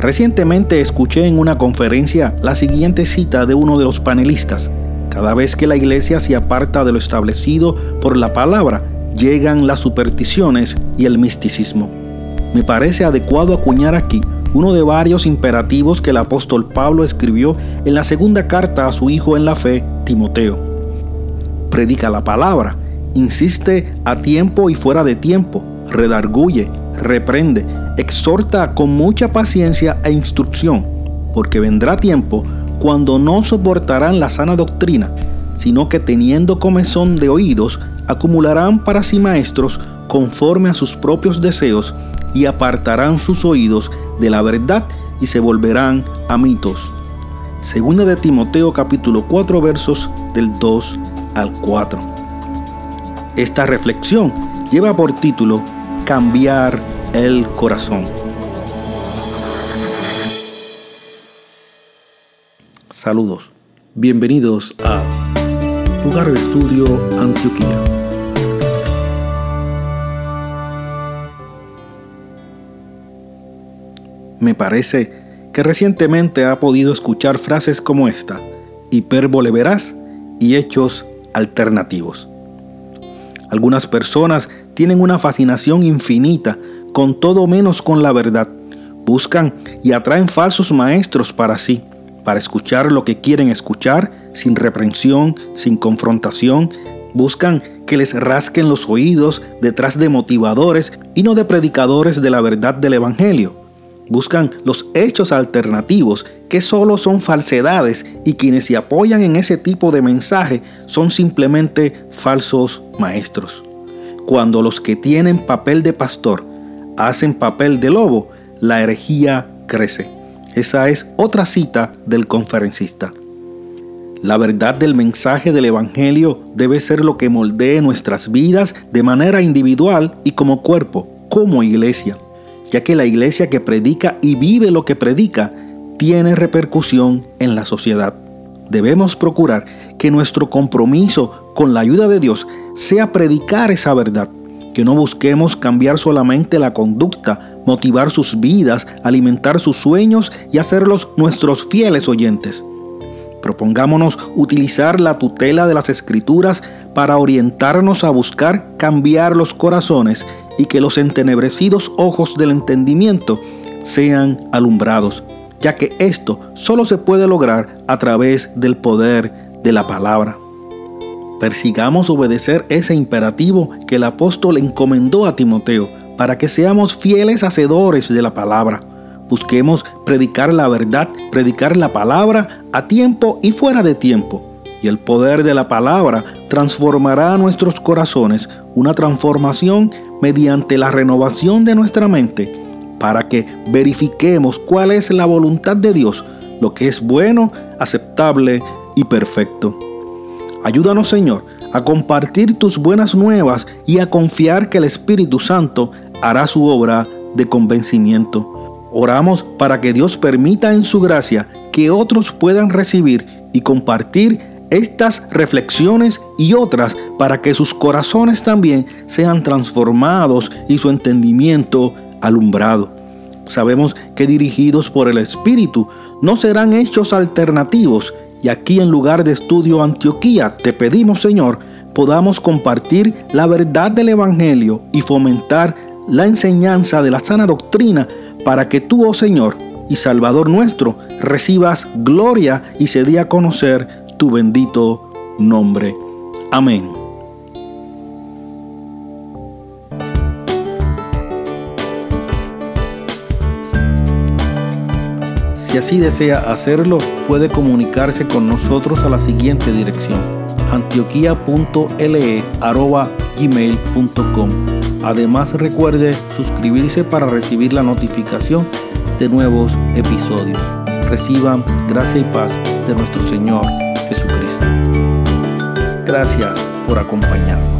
Recientemente escuché en una conferencia la siguiente cita de uno de los panelistas. Cada vez que la iglesia se aparta de lo establecido por la palabra, llegan las supersticiones y el misticismo. Me parece adecuado acuñar aquí uno de varios imperativos que el apóstol Pablo escribió en la segunda carta a su hijo en la fe, Timoteo. Predica la palabra, insiste a tiempo y fuera de tiempo, redarguye, reprende, exhorta con mucha paciencia e instrucción, porque vendrá tiempo cuando no soportarán la sana doctrina, sino que teniendo comezón de oídos, acumularán para sí maestros conforme a sus propios deseos y apartarán sus oídos de la verdad y se volverán a mitos. Segunda de Timoteo capítulo 4 versos del 2 al 4. Esta reflexión lleva por título Cambiar el corazón. Saludos. Bienvenidos a Lugar de Estudio Antioquia. Me parece que recientemente ha podido escuchar frases como esta, hipérbole veraz y hechos alternativos. Algunas personas tienen una fascinación infinita con todo menos con la verdad. Buscan y atraen falsos maestros para sí, para escuchar lo que quieren escuchar, sin reprensión, sin confrontación. Buscan que les rasquen los oídos detrás de motivadores y no de predicadores de la verdad del Evangelio. Buscan los hechos alternativos que solo son falsedades y quienes se apoyan en ese tipo de mensaje son simplemente falsos maestros. Cuando los que tienen papel de pastor hacen papel de lobo, la herejía crece. Esa es otra cita del conferencista. La verdad del mensaje del Evangelio debe ser lo que moldee nuestras vidas de manera individual y como cuerpo, como iglesia, ya que la iglesia que predica y vive lo que predica tiene repercusión en la sociedad. Debemos procurar que nuestro compromiso con la ayuda de Dios sea predicar esa verdad, que no busquemos cambiar solamente la conducta, motivar sus vidas, alimentar sus sueños y hacerlos nuestros fieles oyentes. Propongámonos utilizar la tutela de las escrituras para orientarnos a buscar cambiar los corazones y que los entenebrecidos ojos del entendimiento sean alumbrados, ya que esto solo se puede lograr a través del poder de la palabra. Persigamos obedecer ese imperativo que el apóstol encomendó a Timoteo para que seamos fieles hacedores de la palabra. Busquemos predicar la verdad, predicar la palabra a tiempo y fuera de tiempo. Y el poder de la palabra transformará nuestros corazones, una transformación mediante la renovación de nuestra mente, para que verifiquemos cuál es la voluntad de Dios, lo que es bueno, aceptable y perfecto. Ayúdanos, Señor, a compartir tus buenas nuevas y a confiar que el Espíritu Santo hará su obra de convencimiento. Oramos para que Dios permita en su gracia que otros puedan recibir y compartir estas reflexiones y otras para que sus corazones también sean transformados y su entendimiento alumbrado. Sabemos que dirigidos por el Espíritu no serán hechos alternativos, y aquí en lugar de estudio Antioquía te pedimos, Señor, podamos compartir la verdad del Evangelio y fomentar la enseñanza de la sana doctrina para que tú, oh Señor y Salvador nuestro, recibas gloria y se dé a conocer tu bendito nombre. Amén. Si así desea hacerlo, puede comunicarse con nosotros a la siguiente dirección: antioquia.le@gmail.com. Además, recuerde suscribirse para recibir la notificación de nuevos episodios. Reciban gracia y paz de nuestro Señor Jesucristo. Gracias por acompañarnos.